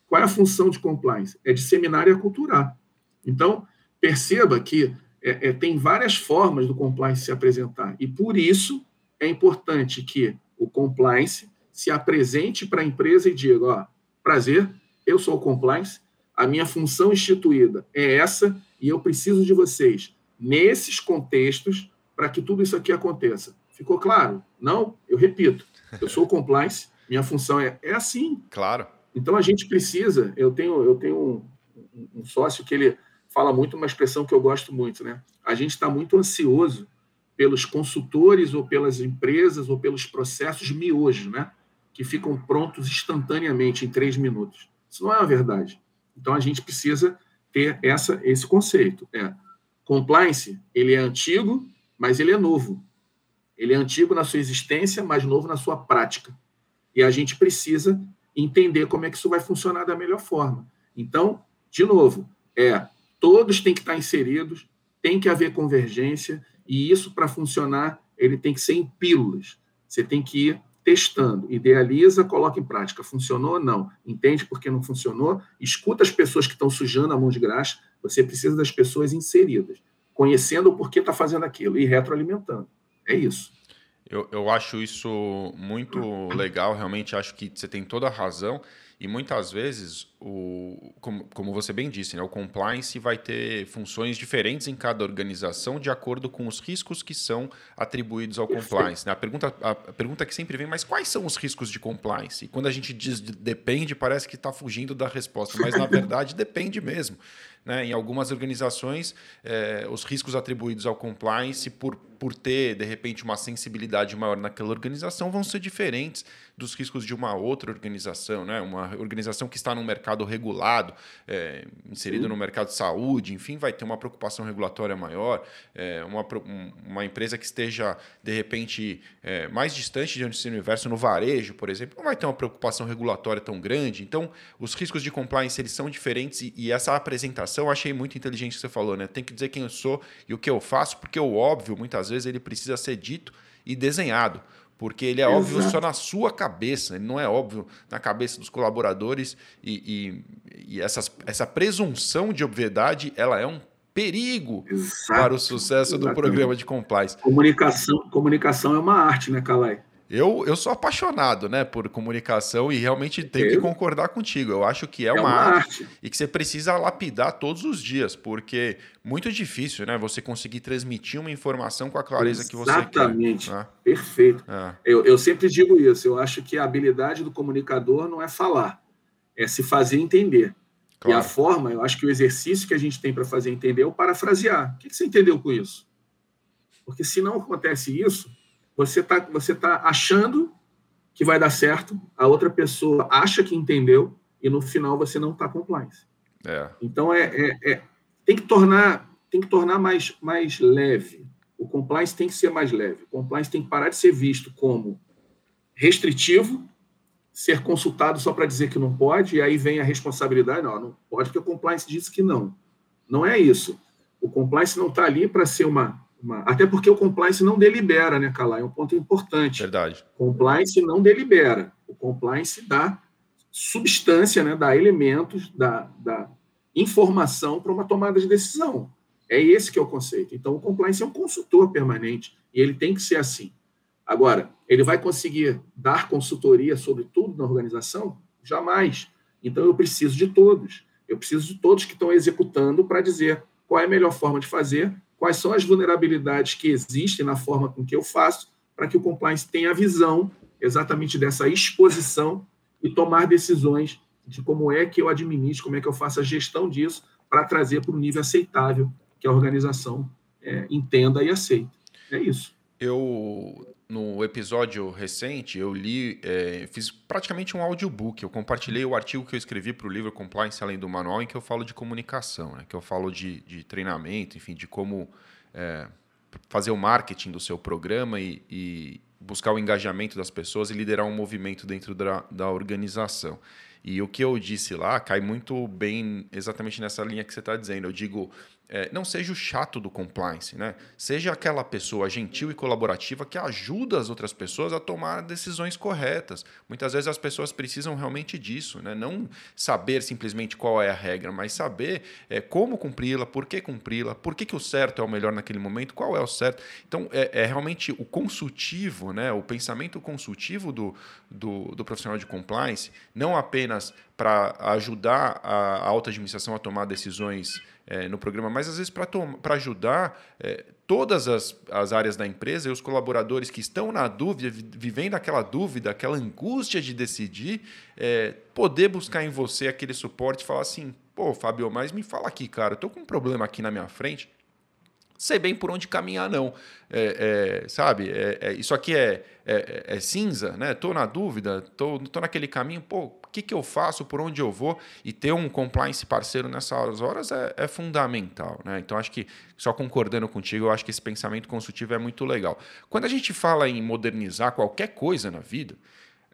Qual é a função de compliance? É disseminar e aculturar. Então, perceba que é, é, tem várias formas do compliance se apresentar. E por isso é importante que o compliance se apresente para a empresa e diga: ó, prazer, eu sou o compliance, a minha função instituída é essa e eu preciso de vocês nesses contextos para que tudo isso aqui aconteça. Ficou claro? Não? Eu repito, eu sou o compliance, minha função é, é assim. Claro. Então a gente precisa, eu tenho, eu tenho um, um sócio que ele fala muito uma expressão que eu gosto muito, né? A gente está muito ansioso pelos consultores ou pelas empresas ou pelos processos miojos, né? que ficam prontos instantaneamente em três minutos. Isso não é a verdade. Então a gente precisa ter essa, esse conceito. É, compliance, ele é antigo, mas ele é novo. Ele é antigo na sua existência, mas novo na sua prática. E a gente precisa entender como é que isso vai funcionar da melhor forma. Então, de novo, é todos têm que estar inseridos, tem que haver convergência, e isso, para funcionar, ele tem que ser em pílulas. Você tem que ir testando, idealiza, coloca em prática. Funcionou? Não. Entende por que não funcionou? Escuta as pessoas que estão sujando a mão de graxa. Você precisa das pessoas inseridas, conhecendo o porquê está fazendo aquilo e retroalimentando. É isso. Eu, eu acho isso muito legal, realmente acho que você tem toda a razão. E muitas vezes, o, como, como você bem disse, né, o compliance vai ter funções diferentes em cada organização de acordo com os riscos que são atribuídos ao compliance. Né? A, pergunta, a, pergunta que sempre vem, mas quais são os riscos de compliance? E quando a gente diz depende, parece que está fugindo da resposta, mas na verdade depende mesmo. Né? Em algumas organizações, eh, os riscos atribuídos ao compliance, por, por ter, de repente, uma sensibilidade maior naquela organização, vão ser diferentes dos riscos de uma outra organização, né? uma organização que está num mercado regulado, é, inserido Sim. no mercado de saúde, enfim, vai ter uma preocupação regulatória maior, é, uma, uma empresa que esteja, de repente, é, mais distante de onde se universo, no varejo, por exemplo, não vai ter uma preocupação regulatória tão grande. Então, os riscos de compliance eles são diferentes e, e essa apresentação eu achei muito inteligente que você falou, né? Tem que dizer quem eu sou e o que eu faço, porque o óbvio, muitas vezes, ele precisa ser dito e desenhado porque ele é Exato. óbvio só na sua cabeça, ele não é óbvio na cabeça dos colaboradores e, e, e essas, essa presunção de obviedade ela é um perigo Exato. para o sucesso Exatamente. do programa de compliance. Comunicação, comunicação é uma arte, né, Calai? Eu, eu sou apaixonado né, por comunicação e realmente tenho eu? que concordar contigo. Eu acho que é, é uma, uma arte, arte, e que você precisa lapidar todos os dias, porque muito difícil né, você conseguir transmitir uma informação com a clareza Exatamente. que você quer. Exatamente. Né? Perfeito. É. Eu, eu sempre digo isso. Eu acho que a habilidade do comunicador não é falar, é se fazer entender. Claro. E a forma, eu acho que o exercício que a gente tem para fazer entender é o parafrasear. O que você entendeu com isso? Porque se não acontece isso você está você tá achando que vai dar certo, a outra pessoa acha que entendeu e no final você não está compliance. É. Então é, é, é, tem que tornar tem que tornar mais, mais leve. O compliance tem que ser mais leve. O compliance tem que parar de ser visto como restritivo, ser consultado só para dizer que não pode, e aí vem a responsabilidade. Não, não pode, porque o compliance disse que não. Não é isso. O compliance não está ali para ser uma uma, até porque o compliance não delibera, né, Calai? É um ponto importante. Verdade. Compliance não delibera. O compliance dá substância, né, dá elementos, dá, dá informação para uma tomada de decisão. É esse que é o conceito. Então, o compliance é um consultor permanente e ele tem que ser assim. Agora, ele vai conseguir dar consultoria sobre tudo na organização? Jamais. Então, eu preciso de todos. Eu preciso de todos que estão executando para dizer qual é a melhor forma de fazer quais são as vulnerabilidades que existem na forma com que eu faço, para que o compliance tenha a visão exatamente dessa exposição e tomar decisões de como é que eu administro, como é que eu faço a gestão disso para trazer para um nível aceitável que a organização é, entenda e aceite. É isso. Eu, no episódio recente, eu li, é, fiz praticamente um audiobook. Eu compartilhei o artigo que eu escrevi para o livro Compliance Além do Manual, em que eu falo de comunicação, né? que eu falo de, de treinamento, enfim, de como é, fazer o marketing do seu programa e, e, buscar o engajamento das pessoas e liderar um movimento dentro da, da organização. E o que eu disse lá cai muito bem exatamente nessa linha que você está dizendo. Eu digo, é, não seja o chato do compliance, né? Seja aquela pessoa gentil e colaborativa que ajuda as outras pessoas a tomar decisões corretas. Muitas vezes as pessoas precisam realmente disso, né? Não saber simplesmente qual é a regra, mas saber é, como cumpri-la, por que cumpri-la, por que, que o certo é o melhor naquele momento, qual é o certo. Então, é, é realmente o consultivo, né? O pensamento consultivo do, do, do profissional de compliance, não apenas para ajudar a alta administração a tomar decisões é, no programa, mas às vezes para ajudar é, todas as, as áreas da empresa e os colaboradores que estão na dúvida, vivendo aquela dúvida, aquela angústia de decidir, é, poder buscar em você aquele suporte e falar assim: pô, Fábio, mas me fala aqui, cara, eu estou com um problema aqui na minha frente sei bem por onde caminhar, não. É, é, sabe, é, é isso aqui é, é, é cinza, né? Estou na dúvida, tô, tô naquele caminho, pô, que, que eu faço, por onde eu vou? E ter um compliance parceiro nessas horas é, é fundamental, né? Então, acho que, só concordando contigo, eu acho que esse pensamento consultivo é muito legal. Quando a gente fala em modernizar qualquer coisa na vida,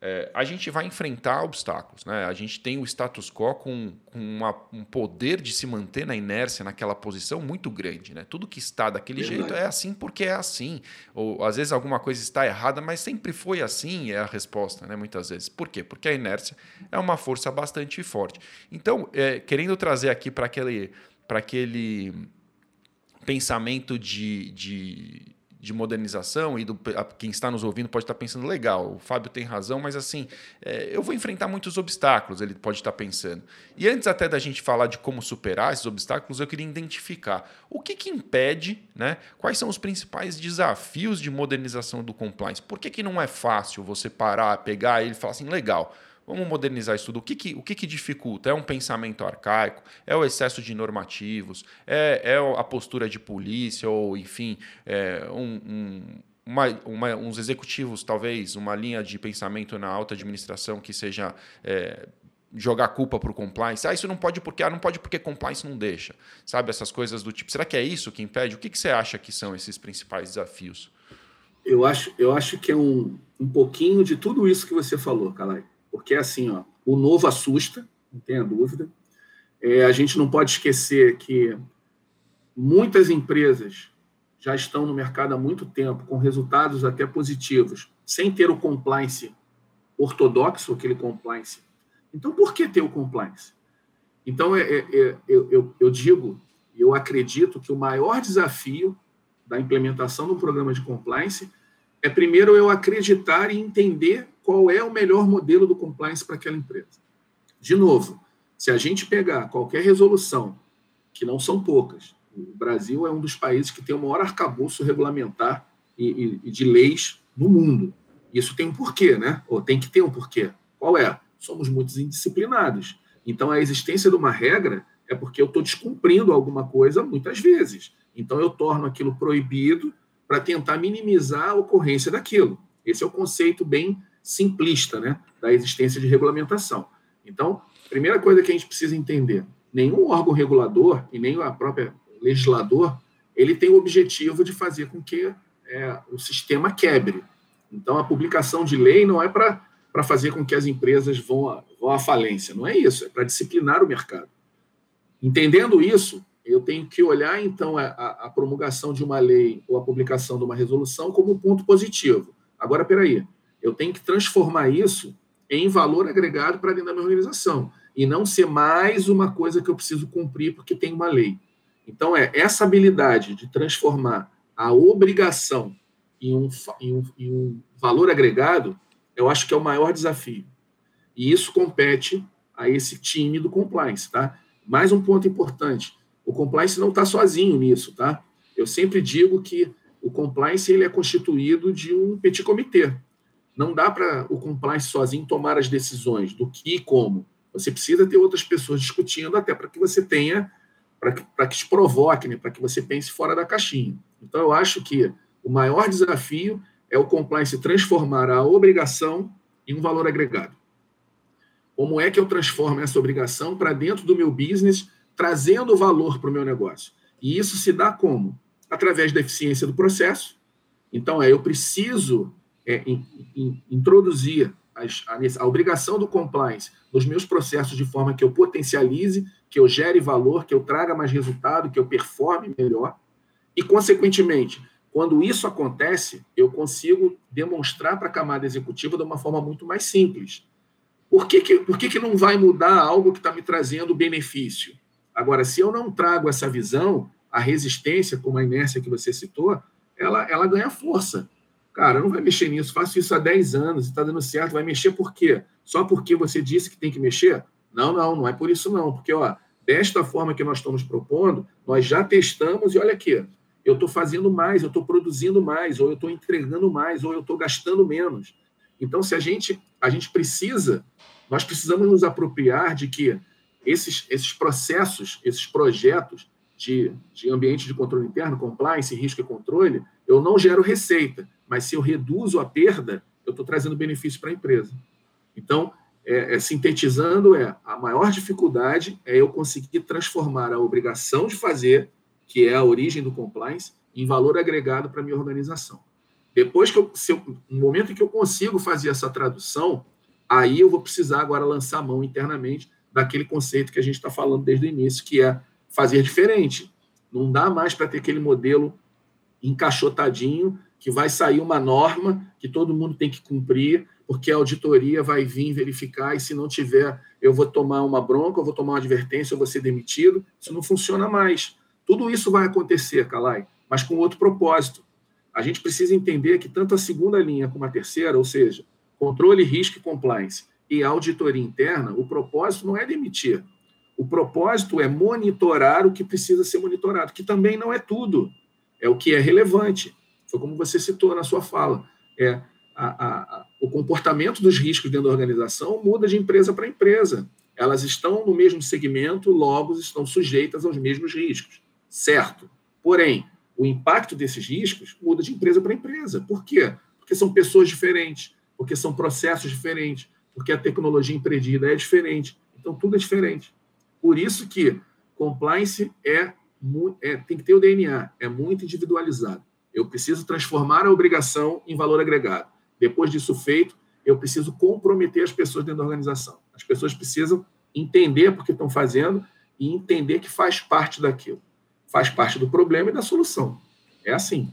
é, a gente vai enfrentar obstáculos. Né? A gente tem o status quo com, com uma, um poder de se manter na inércia, naquela posição muito grande. Né? Tudo que está daquele Verdade. jeito é assim porque é assim. Ou às vezes alguma coisa está errada, mas sempre foi assim, é a resposta, né? muitas vezes. Por quê? Porque a inércia é uma força bastante forte. Então, é, querendo trazer aqui para aquele, aquele pensamento de, de de modernização e do, a, quem está nos ouvindo pode estar pensando legal, o Fábio tem razão, mas assim é, eu vou enfrentar muitos obstáculos, ele pode estar pensando. E antes até da gente falar de como superar esses obstáculos, eu queria identificar o que, que impede, né? Quais são os principais desafios de modernização do compliance? Por que, que não é fácil você parar, pegar ele e falar assim, legal? Vamos modernizar isso tudo. O que, que, o que, que dificulta? É um pensamento arcaico? É o excesso de normativos? É, é a postura de polícia? Ou, enfim, é um, um uma, uma, uns executivos, talvez, uma linha de pensamento na alta administração que seja é, jogar culpa para o compliance. Ah, isso não pode porque ah, não pode porque compliance não deixa. Sabe, essas coisas do tipo. Será que é isso que impede? O que, que você acha que são esses principais desafios? Eu acho, eu acho que é um, um pouquinho de tudo isso que você falou, Calai. Porque, assim, ó, o novo assusta, não tenha dúvida. É, a gente não pode esquecer que muitas empresas já estão no mercado há muito tempo, com resultados até positivos, sem ter o compliance ortodoxo, aquele compliance. Então, por que ter o compliance? Então, é, é, é eu, eu, eu digo, eu acredito que o maior desafio da implementação um programa de compliance é, primeiro, eu acreditar e entender qual é o melhor modelo do compliance para aquela empresa. De novo, se a gente pegar qualquer resolução, que não são poucas, o Brasil é um dos países que tem o maior arcabouço regulamentar e, e de leis no mundo. Isso tem um porquê, né? Ou tem que ter um porquê. Qual é? Somos muito indisciplinados. Então, a existência de uma regra é porque eu estou descumprindo alguma coisa muitas vezes. Então, eu torno aquilo proibido para tentar minimizar a ocorrência daquilo. Esse é o conceito bem simplista né, da existência de regulamentação. Então, primeira coisa que a gente precisa entender: nenhum órgão regulador e nem a própria legislador ele tem o objetivo de fazer com que é, o sistema quebre. Então, a publicação de lei não é para fazer com que as empresas vão, a, vão à falência, não é isso, é para disciplinar o mercado. Entendendo isso, eu tenho que olhar, então, a, a promulgação de uma lei ou a publicação de uma resolução como um ponto positivo. Agora, peraí, eu tenho que transformar isso em valor agregado para dentro da minha organização e não ser mais uma coisa que eu preciso cumprir porque tem uma lei. Então, é essa habilidade de transformar a obrigação em um, em um, em um valor agregado, eu acho que é o maior desafio. E isso compete a esse time do compliance, tá? Mais um ponto importante: o compliance não está sozinho nisso, tá? Eu sempre digo que o compliance ele é constituído de um petit comitê. Não dá para o compliance sozinho tomar as decisões do que e como. Você precisa ter outras pessoas discutindo até para que você tenha, para que, que te provoque, né? para que você pense fora da caixinha. Então, eu acho que o maior desafio é o compliance transformar a obrigação em um valor agregado. Como é que eu transformo essa obrigação para dentro do meu business, trazendo valor para o meu negócio? E isso se dá como? Através da eficiência do processo. Então, é, eu preciso é, in, in, introduzir as, a, a obrigação do compliance nos meus processos de forma que eu potencialize, que eu gere valor, que eu traga mais resultado, que eu performe melhor. E, consequentemente, quando isso acontece, eu consigo demonstrar para a camada executiva de uma forma muito mais simples. Por que, que, por que, que não vai mudar algo que está me trazendo benefício? Agora, se eu não trago essa visão, a resistência, como a inércia que você citou, ela, ela ganha força. Cara, não vai mexer nisso, faço isso há 10 anos, está dando certo, vai mexer por quê? Só porque você disse que tem que mexer? Não, não, não é por isso não, porque ó, desta forma que nós estamos propondo, nós já testamos e olha aqui, eu estou fazendo mais, eu estou produzindo mais, ou eu estou entregando mais, ou eu estou gastando menos. Então, se a gente, a gente precisa, nós precisamos nos apropriar de que esses, esses processos, esses projetos de, de ambiente de controle interno, compliance, risco e controle, eu não gero receita, mas se eu reduzo a perda, eu estou trazendo benefício para a empresa. Então, é, é, sintetizando, é a maior dificuldade é eu conseguir transformar a obrigação de fazer, que é a origem do compliance, em valor agregado para a minha organização. Depois que eu, se eu, no momento em que eu consigo fazer essa tradução, aí eu vou precisar agora lançar a mão internamente daquele conceito que a gente está falando desde o início, que é fazer diferente. Não dá mais para ter aquele modelo encaixotadinho que vai sair uma norma que todo mundo tem que cumprir, porque a auditoria vai vir verificar e se não tiver, eu vou tomar uma bronca, eu vou tomar uma advertência, eu vou ser demitido. Isso não funciona mais. Tudo isso vai acontecer, Calai, mas com outro propósito a gente precisa entender que tanto a segunda linha como a terceira, ou seja, controle, risco e compliance e auditoria interna, o propósito não é demitir. O propósito é monitorar o que precisa ser monitorado, que também não é tudo, é o que é relevante. Foi como você citou na sua fala. É a, a, o comportamento dos riscos dentro da organização muda de empresa para empresa. Elas estão no mesmo segmento, logo estão sujeitas aos mesmos riscos. Certo. Porém, o impacto desses riscos muda de empresa para empresa. Por quê? Porque são pessoas diferentes, porque são processos diferentes, porque a tecnologia empreendida é diferente. Então, tudo é diferente. Por isso que compliance é, é, tem que ter o DNA, é muito individualizado. Eu preciso transformar a obrigação em valor agregado. Depois disso feito, eu preciso comprometer as pessoas dentro da organização. As pessoas precisam entender por que estão fazendo e entender que faz parte daquilo faz parte do problema e da solução. É assim.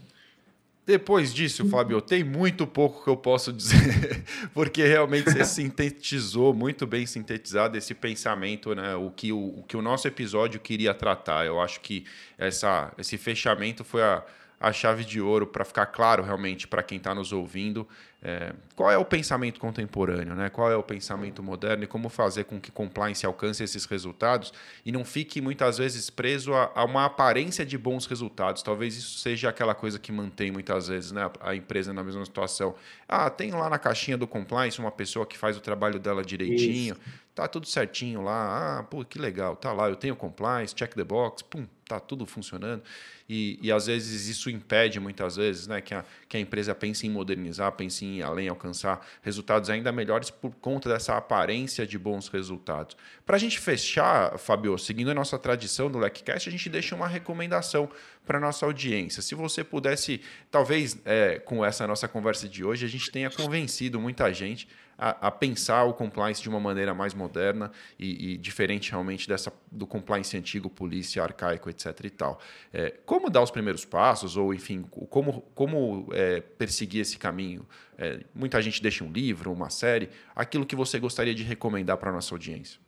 Depois disso, Fábio, tem muito pouco que eu posso dizer, porque realmente você sintetizou muito bem sintetizado esse pensamento, né? O que o, o que o nosso episódio queria tratar. Eu acho que essa, esse fechamento foi a, a chave de ouro para ficar claro realmente para quem está nos ouvindo é, qual é o pensamento contemporâneo, né? qual é o pensamento moderno e como fazer com que compliance alcance esses resultados e não fique muitas vezes preso a, a, uma aparência de bons resultados. Talvez isso seja aquela coisa que mantém muitas vezes né? a empresa na mesma situação. Ah, tem lá na caixinha do compliance uma pessoa que faz o trabalho dela direitinho, isso. tá tudo certinho lá, ah, pô, que legal, tá lá, eu tenho compliance, check the box, pum, tá tudo funcionando. E, e às vezes isso impede, muitas vezes, né, que a, que a empresa pense em modernizar, pense em além alcançar resultados ainda melhores por conta dessa aparência de bons resultados. Para a gente fechar, Fabio, seguindo a nossa tradição do LECCast, a gente deixa uma recomendação para nossa audiência. Se você pudesse, talvez é, com essa nossa conversa de hoje, a gente tenha convencido muita gente a, a, pensar o compliance de uma maneira mais moderna e, e, diferente realmente dessa do compliance antigo, polícia, arcaico, etc. e tal. É, como dar os primeiros passos ou, enfim, como, como é, perseguir esse caminho? É, muita gente deixa um livro, uma série, aquilo que você gostaria de recomendar para a nossa audiência.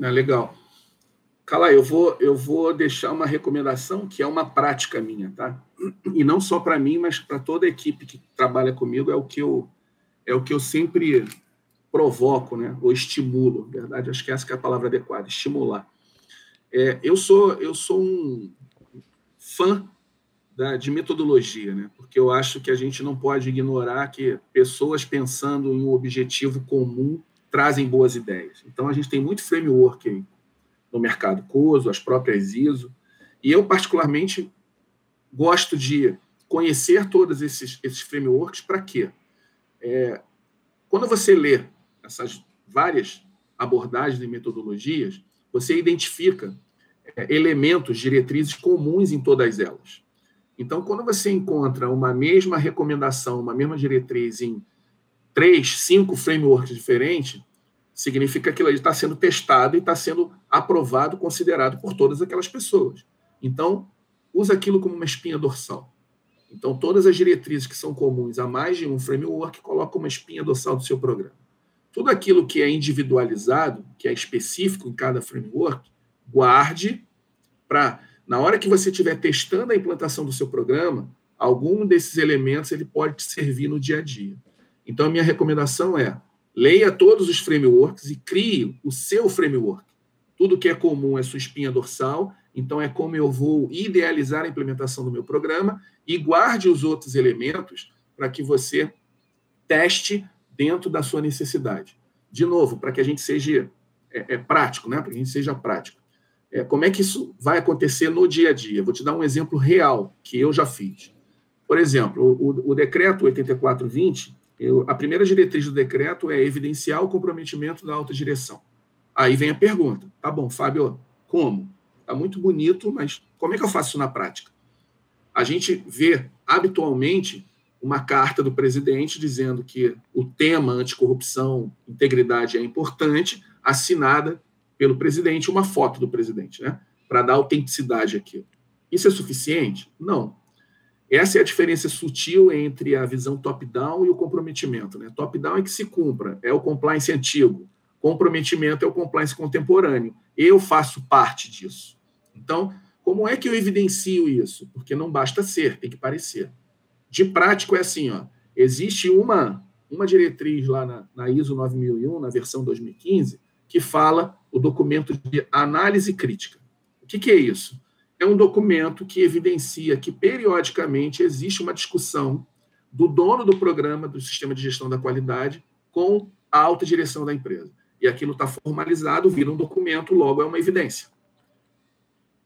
É legal. Cala, eu vou, eu vou deixar uma recomendação que é uma prática minha, tá? E não só para mim, mas para toda a equipe que trabalha comigo, é o que eu é o que eu sempre provoco, né? ou estimulo, verdade? Acho que essa que é a palavra adequada, estimular. É, eu sou eu sou um fã da, de metodologia, né? porque eu acho que a gente não pode ignorar que pessoas pensando em um objetivo comum trazem boas ideias. Então, a gente tem muito framework no mercado COSO, as próprias ISO, e eu, particularmente, gosto de conhecer todos esses, esses frameworks para quê? É, quando você lê essas várias abordagens e metodologias, você identifica é, elementos, diretrizes comuns em todas elas. Então, quando você encontra uma mesma recomendação, uma mesma diretriz em três, cinco frameworks diferentes, significa que aquilo está sendo testado e está sendo aprovado, considerado por todas aquelas pessoas. Então, usa aquilo como uma espinha dorsal. Então, todas as diretrizes que são comuns a mais de um framework, coloca uma espinha dorsal do seu programa. Tudo aquilo que é individualizado, que é específico em cada framework, guarde para, na hora que você estiver testando a implantação do seu programa, algum desses elementos ele pode te servir no dia a dia. Então, a minha recomendação é leia todos os frameworks e crie o seu framework. Tudo que é comum é sua espinha dorsal, então é como eu vou idealizar a implementação do meu programa e guarde os outros elementos para que você teste dentro da sua necessidade. De novo, para que a gente seja é, é prático, né? para que a gente seja prático. É, como é que isso vai acontecer no dia a dia? Vou te dar um exemplo real que eu já fiz. Por exemplo, o, o decreto 8420, eu, a primeira diretriz do decreto é evidenciar o comprometimento da alta direção. Aí vem a pergunta: tá bom, Fábio, como? Tá muito bonito, mas como é que eu faço isso na prática? A gente vê habitualmente uma carta do presidente dizendo que o tema anticorrupção, integridade é importante, assinada pelo presidente, uma foto do presidente, né? Para dar autenticidade àquilo. Isso é suficiente? Não. Essa é a diferença sutil entre a visão top-down e o comprometimento. Né? Top-down é que se cumpra, é o compliance antigo. Comprometimento é o compliance contemporâneo. Eu faço parte disso. Então, como é que eu evidencio isso? Porque não basta ser, tem que parecer. De prático é assim, ó, existe uma, uma diretriz lá na, na ISO 9001, na versão 2015, que fala o documento de análise crítica. O que, que é isso? É um documento que evidencia que, periodicamente, existe uma discussão do dono do programa do sistema de gestão da qualidade com a alta direção da empresa. E aquilo está formalizado, vira um documento, logo é uma evidência.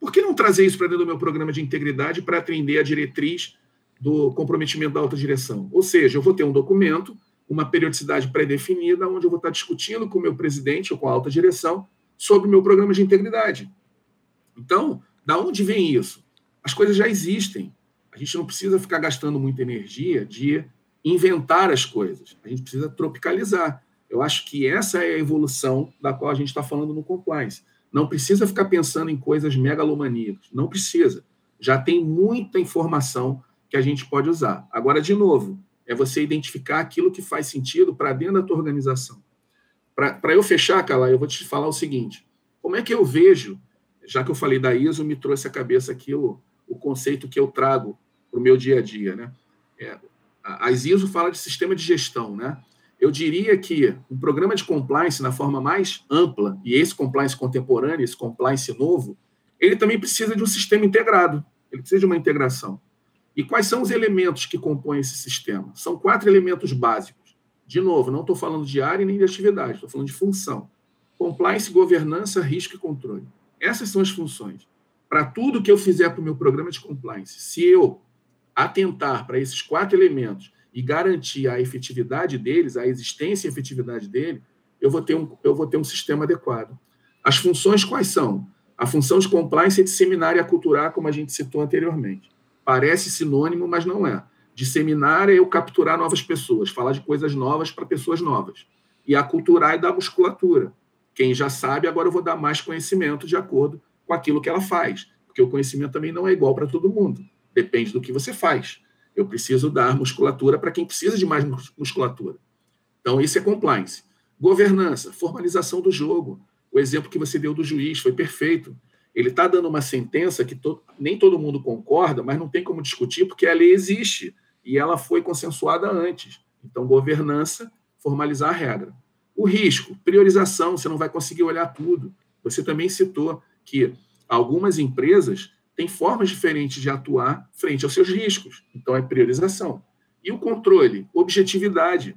Por que não trazer isso para dentro do meu programa de integridade para atender a diretriz do comprometimento da alta direção? Ou seja, eu vou ter um documento uma periodicidade pré-definida, onde eu vou estar discutindo com o meu presidente ou com a alta direção sobre o meu programa de integridade. Então, da onde vem isso? As coisas já existem. A gente não precisa ficar gastando muita energia de inventar as coisas. A gente precisa tropicalizar. Eu acho que essa é a evolução da qual a gente está falando no compliance. Não precisa ficar pensando em coisas megalomaníacas. Não precisa. Já tem muita informação que a gente pode usar. Agora, de novo, é você identificar aquilo que faz sentido para dentro da tua organização. Para eu fechar, Cala, eu vou te falar o seguinte: como é que eu vejo, já que eu falei da ISO, me trouxe à cabeça aqui o, o conceito que eu trago para o meu dia a dia, né? É, as ISO fala de sistema de gestão, né? Eu diria que um programa de compliance na forma mais ampla, e esse compliance contemporâneo, esse compliance novo, ele também precisa de um sistema integrado, ele precisa de uma integração. E quais são os elementos que compõem esse sistema? São quatro elementos básicos. De novo, não estou falando de área nem de atividade, estou falando de função. Compliance, governança, risco e controle. Essas são as funções. Para tudo que eu fizer para o meu programa de compliance, se eu atentar para esses quatro elementos e garantir a efetividade deles, a existência e efetividade dele, eu vou ter um, eu vou ter um sistema adequado. As funções quais são? A função de compliance é disseminar e aculturar, como a gente citou anteriormente. Parece sinônimo, mas não é. Disseminar é eu capturar novas pessoas, falar de coisas novas para pessoas novas. E aculturar é dar musculatura. Quem já sabe, agora eu vou dar mais conhecimento de acordo com aquilo que ela faz. Porque o conhecimento também não é igual para todo mundo. Depende do que você faz. Eu preciso dar musculatura para quem precisa de mais musculatura. Então, isso é compliance. Governança, formalização do jogo. O exemplo que você deu do juiz foi perfeito. Ele está dando uma sentença que to nem todo mundo concorda, mas não tem como discutir, porque a lei existe e ela foi consensuada antes. Então, governança, formalizar a regra. O risco, priorização, você não vai conseguir olhar tudo. Você também citou que algumas empresas tem formas diferentes de atuar frente aos seus riscos. Então, é priorização. E o controle, objetividade.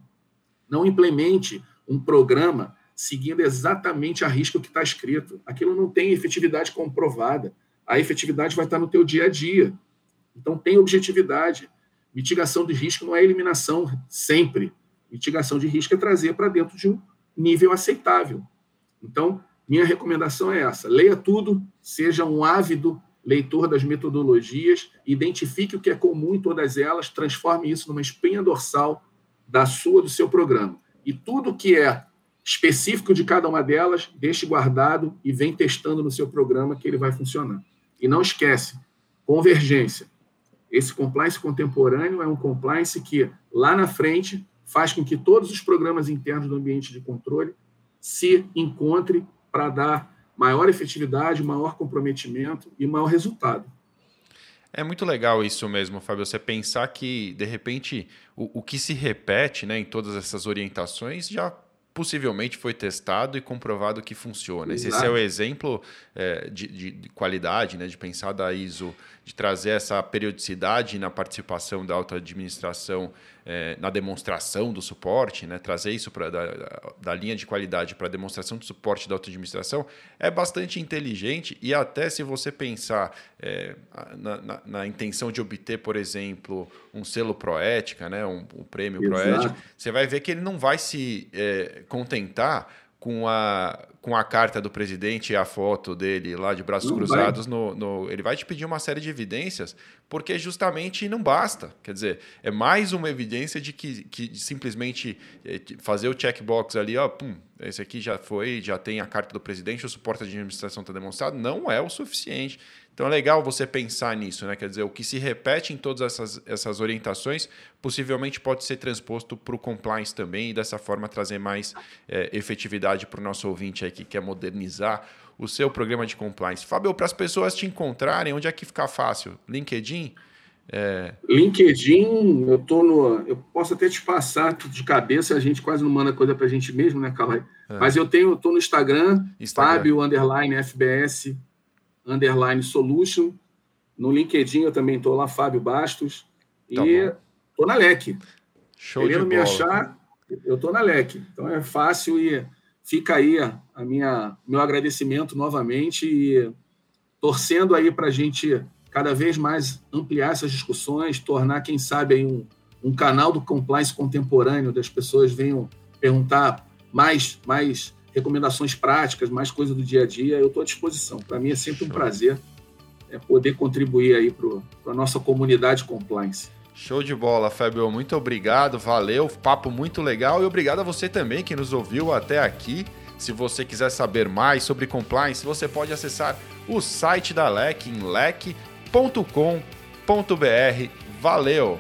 Não implemente um programa seguindo exatamente a risco que está escrito. Aquilo não tem efetividade comprovada. A efetividade vai estar no teu dia a dia. Então, tem objetividade. Mitigação de risco não é eliminação sempre. Mitigação de risco é trazer para dentro de um nível aceitável. Então, minha recomendação é essa: leia tudo, seja um ávido leitor das metodologias, identifique o que é comum em todas elas, transforme isso numa espinha dorsal da sua, do seu programa. E tudo que é específico de cada uma delas, deixe guardado e vem testando no seu programa que ele vai funcionar. E não esquece, convergência. Esse compliance contemporâneo é um compliance que, lá na frente, faz com que todos os programas internos do ambiente de controle se encontrem para dar maior efetividade, maior comprometimento e maior resultado. É muito legal isso mesmo, Fábio. Você pensar que, de repente, o, o que se repete né, em todas essas orientações já possivelmente foi testado e comprovado que funciona. Exato. Esse é o exemplo é, de, de, de, qualidade, né, de pensar da ISO, de trazer essa periodicidade na participação da alta administração é, na demonstração do suporte, né, trazer isso pra, da, da linha de qualidade para a demonstração do suporte da auto-administração é bastante inteligente e até se você pensar é, na, na, na, intenção de obter, por exemplo, um selo Proética, né, um, um prêmio Proética, você vai ver que ele não vai se é, contentar com a, com a carta do presidente e a foto dele lá de braços não cruzados, no, no, ele vai te pedir uma série de evidências, porque justamente não basta. Quer dizer, é mais uma evidência de que, que simplesmente eh, fazer o checkbox ali, ó, pum, esse aqui já foi, já tem a carta do presidente, o suporte de administração está demonstrado, não é o suficiente. Então é legal você pensar nisso, né? Quer dizer, o que se repete em todas essas, essas orientações possivelmente pode ser transposto para o compliance também e dessa forma trazer mais é, efetividade para o nosso ouvinte aí que quer modernizar o seu programa de compliance. Fábio, para as pessoas te encontrarem, onde é que fica fácil? LinkedIn? É... LinkedIn, eu tô no. Eu posso até te passar de cabeça, a gente quase não manda coisa para a gente mesmo, né, Carlos? É. Mas eu tenho, eu tô no Instagram, Instagram. Fábio underline FBS underline solution. No LinkedIn eu também estou lá, Fábio Bastos. Tá e estou na LEC. Show Querendo me achar, eu estou na LEC. Então é fácil e fica aí a minha meu agradecimento novamente e torcendo aí para a gente cada vez mais ampliar essas discussões, tornar, quem sabe, aí um, um canal do compliance contemporâneo, das pessoas venham perguntar mais, mais recomendações práticas, mais coisa do dia a dia, eu estou à disposição. Para mim é sempre um prazer é, poder contribuir aí para a nossa comunidade compliance. Show de bola, Fabio. Muito obrigado, valeu, papo muito legal e obrigado a você também que nos ouviu até aqui. Se você quiser saber mais sobre compliance, você pode acessar o site da LEC em lec.com.br. Valeu!